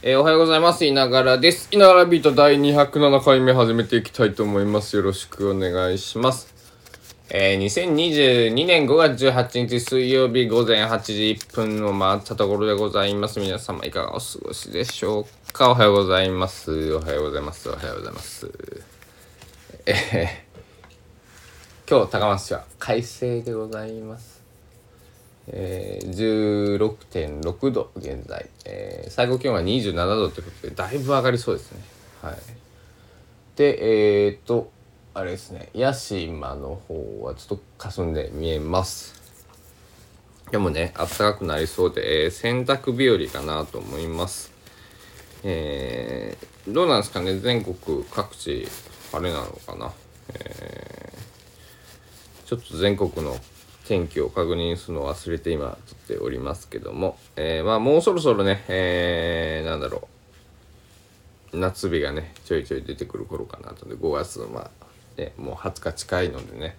えーおはようございます。いながらです。いながらビート第207回目始めていきたいと思います。よろしくお願いします。えー、2022年5月18日水曜日午前8時1分を回ったところでございます。皆様いかがお過ごしでしょうか？おはようございます。おはようございます。おはようございます。えー、今日高松市は快晴でございます。えー、16.6度現在、えー最高気温は27度ということでだいぶ上がりそうですね。はい。でえー、っとあれですね。屋島の方はちょっと霞んで見えます。でもね暖かくなりそうで、えー洗濯日和かなと思います。えー、どうなんですかね？全国各地晴れなのかな？えーちょっと全国の天気を確認するのを忘れて今撮っておりますけども、えーまあもうそろそろね、えー、なんだろう。夏日がねちょいちょい出てくる頃かなと。で5月のまあ、ね、もう20日近いのでね、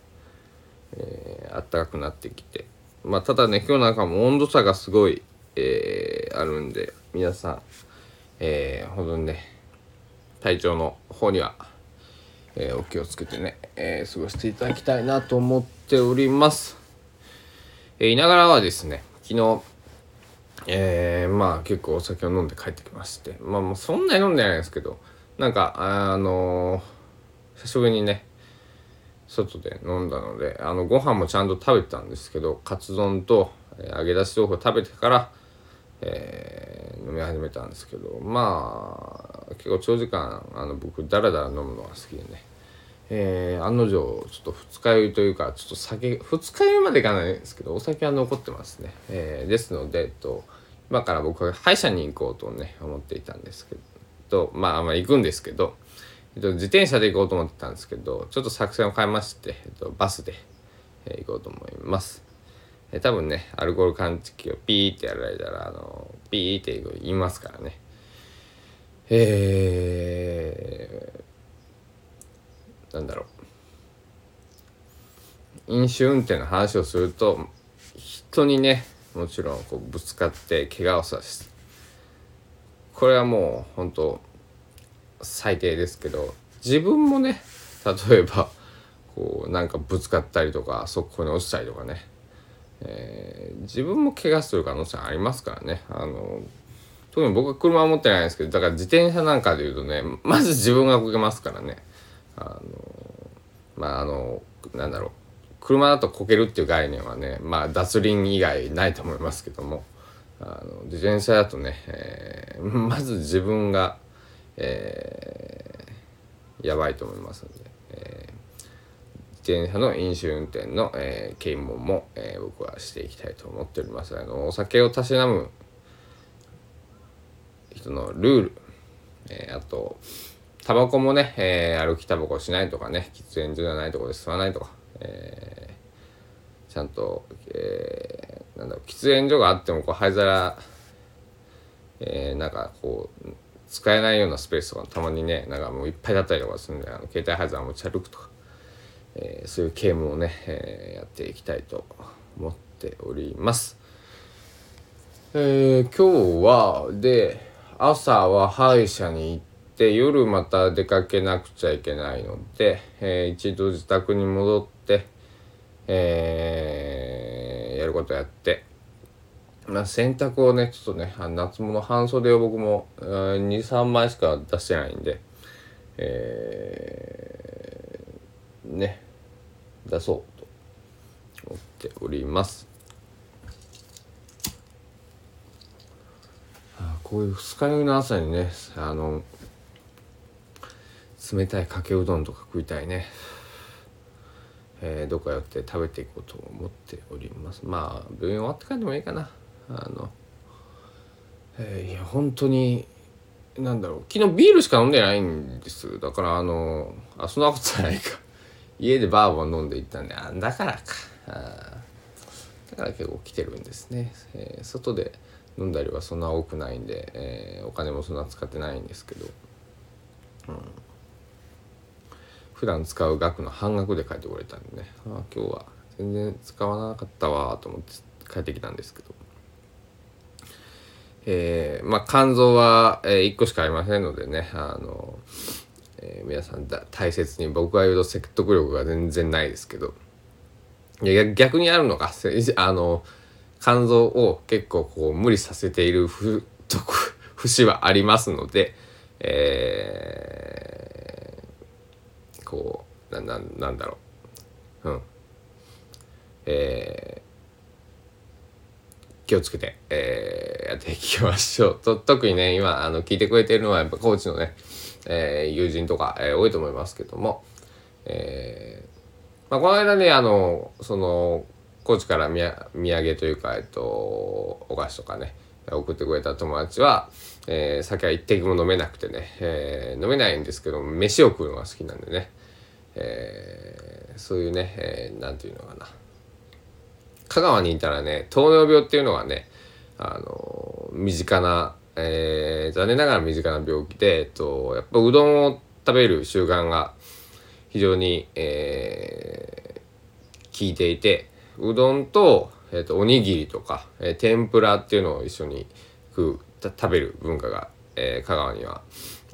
えー、暖かくなってきて。まあただね今日なんかも温度差がすごい、えーあるんで皆さん、えー、ほどにね体調の方にはえーお気をつけてね、えー過ごしていただきたいなと思っております。えーいながらはですね、昨日、えーまあ結構お酒を飲んで帰ってきまして、まあもうそんなに飲んでないんですけど、なんか、あのー久しぶりにね、外で飲んだので、あの、ご飯もちゃんと食べてたんですけど、カツ丼と、え揚げ出し豆腐を食べてから、えー飲み始めたんですけどまあ結構長時間あの僕ダラダラ飲むのが好きでね、えー案の定ちょっと二日酔いというかちょっと酒二日酔いまでいかないんですけどお酒は残ってますね、えーですので、えっと、今から僕は歯医者に行こうとね思っていたんですけどまあまあ行くんですけど、えっと、自転車で行こうと思ってたんですけどちょっと作戦を変えまして、えっと、バスで、えー行こうと思います。えー多分ねアルコール感知器をピーってやられたらあのピーって言いますからねえー、なんだろう。飲酒運転の話をすると人にねもちろんこうぶつかって怪我をさせこれはもう本当最低ですけど自分もね例えばこうなんかぶつかったりとか速攻に落ちたりとかねえー自分も怪我する可能性ありますからね。あの特に僕は車は持ってないんですけどだから自転車なんかで言うとねまず自分がこけますからね。あのまああのなんだろう。車だとこけるっていう概念はねまあ脱輪以外ないと思いますけども。あの自転車だとね、えー まず自分が、えーやばいと思いますので、えー自転車の飲酒運転の、えー啓蒙も、えー僕はしていきたいと思っております。あのお酒をたしなむ人のルール、えーあとタバコもね、えー歩きタバコしないとかね喫煙所じゃないところで吸わないとか、えーちゃんと、えーなんだろう喫煙所があってもこう灰皿、えーなんかこう使えないようなスペースとかたまにねなんかもういっぱいだったりとかするんであの携帯灰皿持ち歩くとかえーそういうゲームをね、えーやっていきたいと思っております。えー今日はで朝は歯医者に行って夜また出かけなくちゃいけないので、えー一度自宅に戻って、えーやることやって、まあ、洗濯をねちょっとねあ夏物半袖を僕も23枚しか出してないんで、えーね出そうと思っております。こういう二日酔いの朝にねあの冷たいかけうどんとか食いたいね。えーどっか寄って食べていこうと思っております。まあ病院終わってからでもいいかな。あの、えーいや本当になんだろう。昨日ビールしか飲んでないんです。だからあのあそんなことないか。家でバーボン飲んでいったんであだからか。あだから結構来てるんですね、えー外で飲んだりはそんな多くないんで、えーお金もそんな使ってないんですけど、うん、普段使う額の半額で帰ってこれたんでね。あ今日は全然使わなかったわと思って帰ってきたんですけど。えー、まあ肝臓は、え、1個しかありませんのでね。あの、えー、皆さんだ大切に僕が言うと説得力が全然ないですけど。いや逆にあるのか。あの肝臓を結構こう無理させているふ と節はありますので、えー、こうなななんだろう。うん。えー、気をつけて、えー、やっていきましょう。と特にね今あの聞いてくれてるのはやっぱコーチのね、えー、友人とか、えー、多いと思いますけども、えーまあ、この間ねあのその高知から土産というか、えっと、お菓子とかね送ってくれた友達は、えー、酒は一滴も飲めなくてね、えー、飲めないんですけど飯を食うのが好きなんでね、えー、そういうね、えー、なんていうのかな。香川にいたらね糖尿病っていうのがねあの身近な、えー、残念ながら身近な病気で、えっと、やっぱうどんを食べる習慣が非常に、えー、効いていてうどんと,、えーと、おにぎりとか、えー、天ぷらっていうのを一緒に食う食べる文化が、えー、香川には、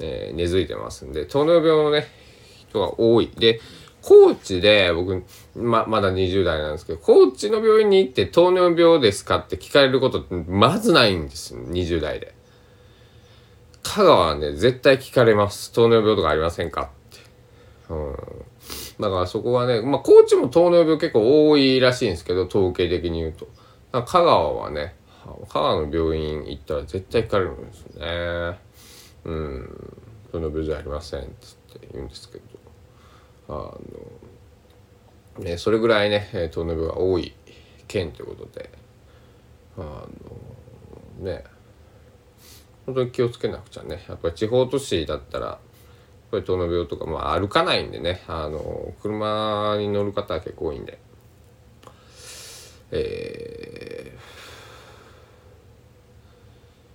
えー、根付いてますんで糖尿病のね人が多い。で高知で僕ままだ20代なんですけど高知の病院に行って糖尿病ですかって聞かれることってまずないんですよ20代で。香川はね絶対聞かれます。糖尿病とかありませんかって。うん。だからそこはね、まあ、高知も糖尿病結構多いらしいんですけど、統計的に言うと。香川はね、香川の病院行ったら絶対聞かれるんですよね。うん、糖尿病じゃありませんって言うんですけど、あの、ね、それぐらいね、糖尿病が多い県ということで、あの、ね、本当に気をつけなくちゃね。やっぱり地方都市だったらやっ、ぱり糖尿病とか、まあ、歩かないんでねあの車に乗る方は結構多いんでえー、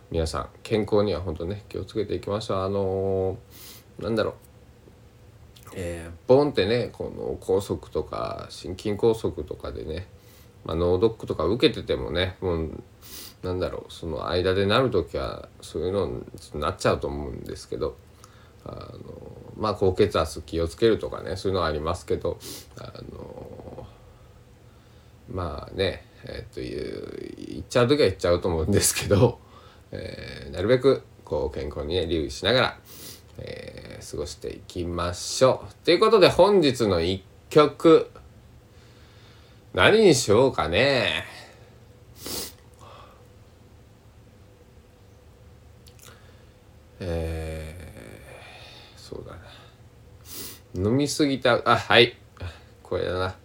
皆さん健康には本当ね気をつけていきましょうあのー、なんだろうえー、ボンってねこの梗塞とか心筋梗塞とかでね、まあ、脳ドックとか受けててもねもうなんだろうその間でなる時はそういうのになっちゃうと思うんですけどあのまあ高血圧気をつけるとかねそういうのはありますけどあのまあねえっと言っちゃう時は言っちゃうと思うんですけど、えー、なるべくこう健康にね留意しながら、えー、過ごしていきましょう。ということで本日の一曲。何にしようかね。えーそうだな。飲みすぎた。あはい。これだな。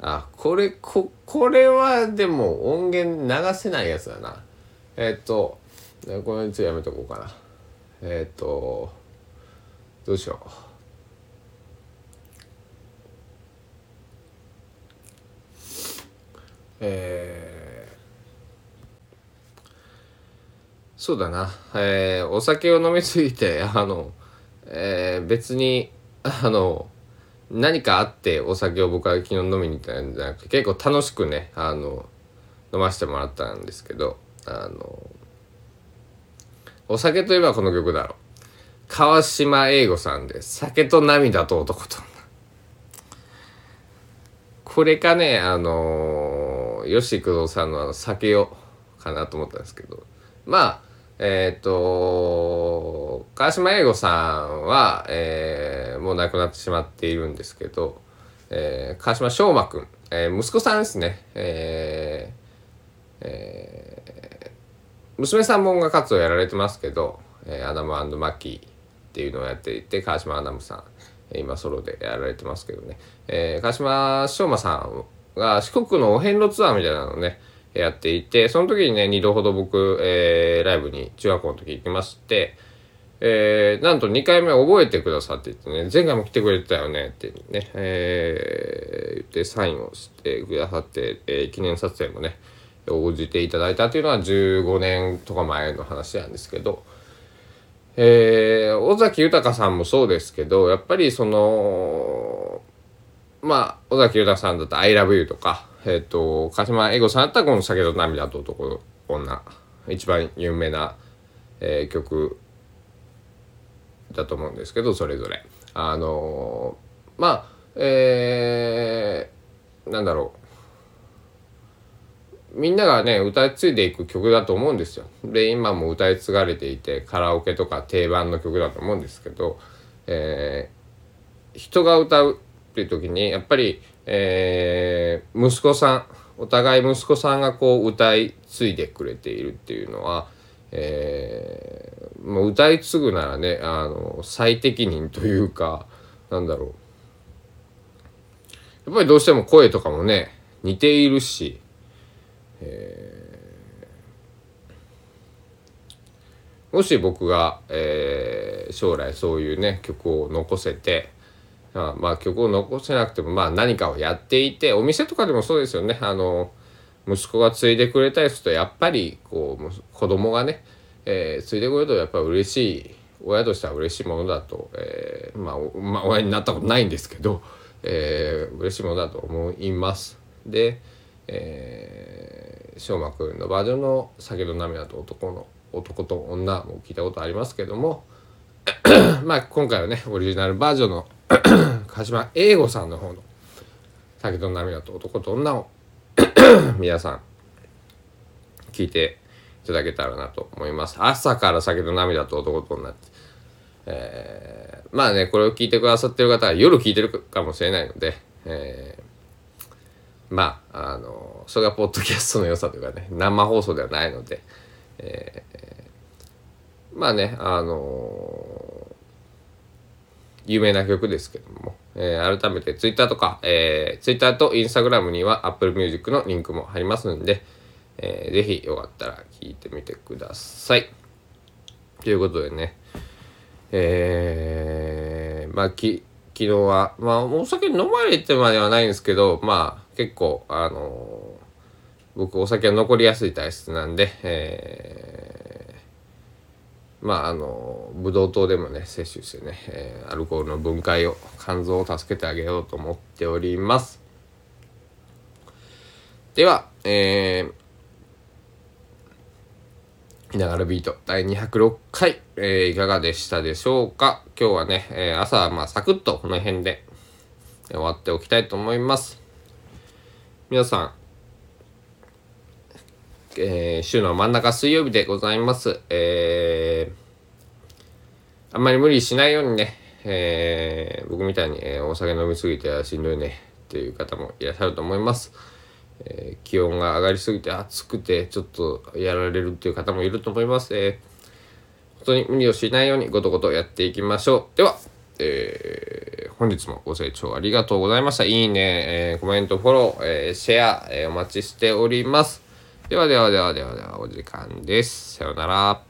あこれここれはでも音源流せないやつだな。えっ、ー、とこれについてやめとこうかな。えっ、ー、とどうしよう。えー、そうだな、えー、お酒を飲みすぎて あの、えー、別にあの何かあってお酒を僕は昨日飲みに行ったんじゃなくて結構楽しくねあの飲ませてもらったんですけどあのお酒といえばこの曲だろ。う川島英吾さんで「酒と涙と男と」これかねあの吉幾三さんのあの酒をかなと思ったんですけど。まあえっ、ー、と、川島英吾さんは、えー、もう亡くなってしまっているんですけど、えー、川島翔馬くん、えー、息子さんですね、えーえー、娘さんも音楽活動やられてますけど、えー、アダムマッキー。っていうのをやっていて、川島アダムさん、今ソロでやられてますけどね、えー、川島翔馬さんが四国のお遍路ツアーみたいなのをね、やっていて、その時にね、2度ほど僕、えー、ライブに中学校の時行きまして、えー、なんと2回目覚えてくださって言ってね、前回も来てくれてたよねってね、えー、言ってサインをしてくださって、えー、記念撮影もね、応じていただいたというのは15年とか前の話なんですけど、えー、尾崎豊さんもそうですけど、やっぱりその、まあ、尾崎豊さんだったら I love you とか、えっ、ー、と、鹿島英語さんだったらこの酒と涙と男、女、一番有名な、えー、曲だと思うんですけどそれぞれ。あのー、まあえー、なんだろう。みんながね歌い継いでいく曲だと思うんですよ。で今も歌い継がれていてカラオケとか定番の曲だと思うんですけど、えー、人が歌うっていう時にやっぱり、えー、息子さんお互い息子さんがこう歌い継いでくれているっていうのは、えー、もう歌い継ぐならねあの最適任というかなんだろうやっぱりどうしても声とかもね似ているし、えー、もし僕が、えー、将来そういうね曲を残せてあまあ曲を残せなくてもまあ何かをやっていてお店とかでもそうですよねあの息子が継いでくれたりするとやっぱりこう子供がね、えー、継いでくれるとやっぱり嬉しい親としては嬉しいものだと、えー、まあ、まあ、親になったことないんですけど、えー、嬉しいものだと思います。で、えー、翔馬くんのバージョンの「酒と涙と男の男と女」も聞いたことありますけども まあ今回はねオリジナルバージョンの 鹿島英吾さんの方の「酒と涙と男と女」を 皆さん聞いていただけたらなと思います。朝から酒と涙と男と女って、えー、まあねこれを聞いてくださってる方は夜聞いてるかもしれないので、えー、まああのそれがポッドキャストの良さというかね生放送ではないので、えー、まあねあの有名な曲ですけども、えー、改めて Twitter とか、えー、Twitter と Instagram には Apple Music のリンクも貼りますんで、えー、ぜひよかったら聴いてみてください。ということでね、えー、まあき昨日は、まあお酒飲まれてまではないんですけど、まあ結構、あのー、僕お酒は残りやすい体質なんで、えーまああのブドウ糖でもね摂取してね、えー、アルコールの分解を肝臓を助けてあげようと思っております。ではえー、ながらビート第206回、えー、いかがでしたでしょうか？今日はね、えー、朝はまあサクッとこの辺で終わっておきたいと思います。皆さんえー、週の真ん中水曜日でございます。えー、あんまり無理しないようにね、えー、僕みたいに、えー、お酒飲みすぎてしんどいねっていう方もいらっしゃると思います。えー、気温が上がりすぎて暑くてちょっとやられるっていう方もいると思います。えー、本当に無理をしないようにごとごとやっていきましょう。では、えー、本日もご清聴ありがとうございました。いいね、えー、コメント、フォロー、えー、シェア、えー、お待ちしております。ではではではではではお時間です。さようなら。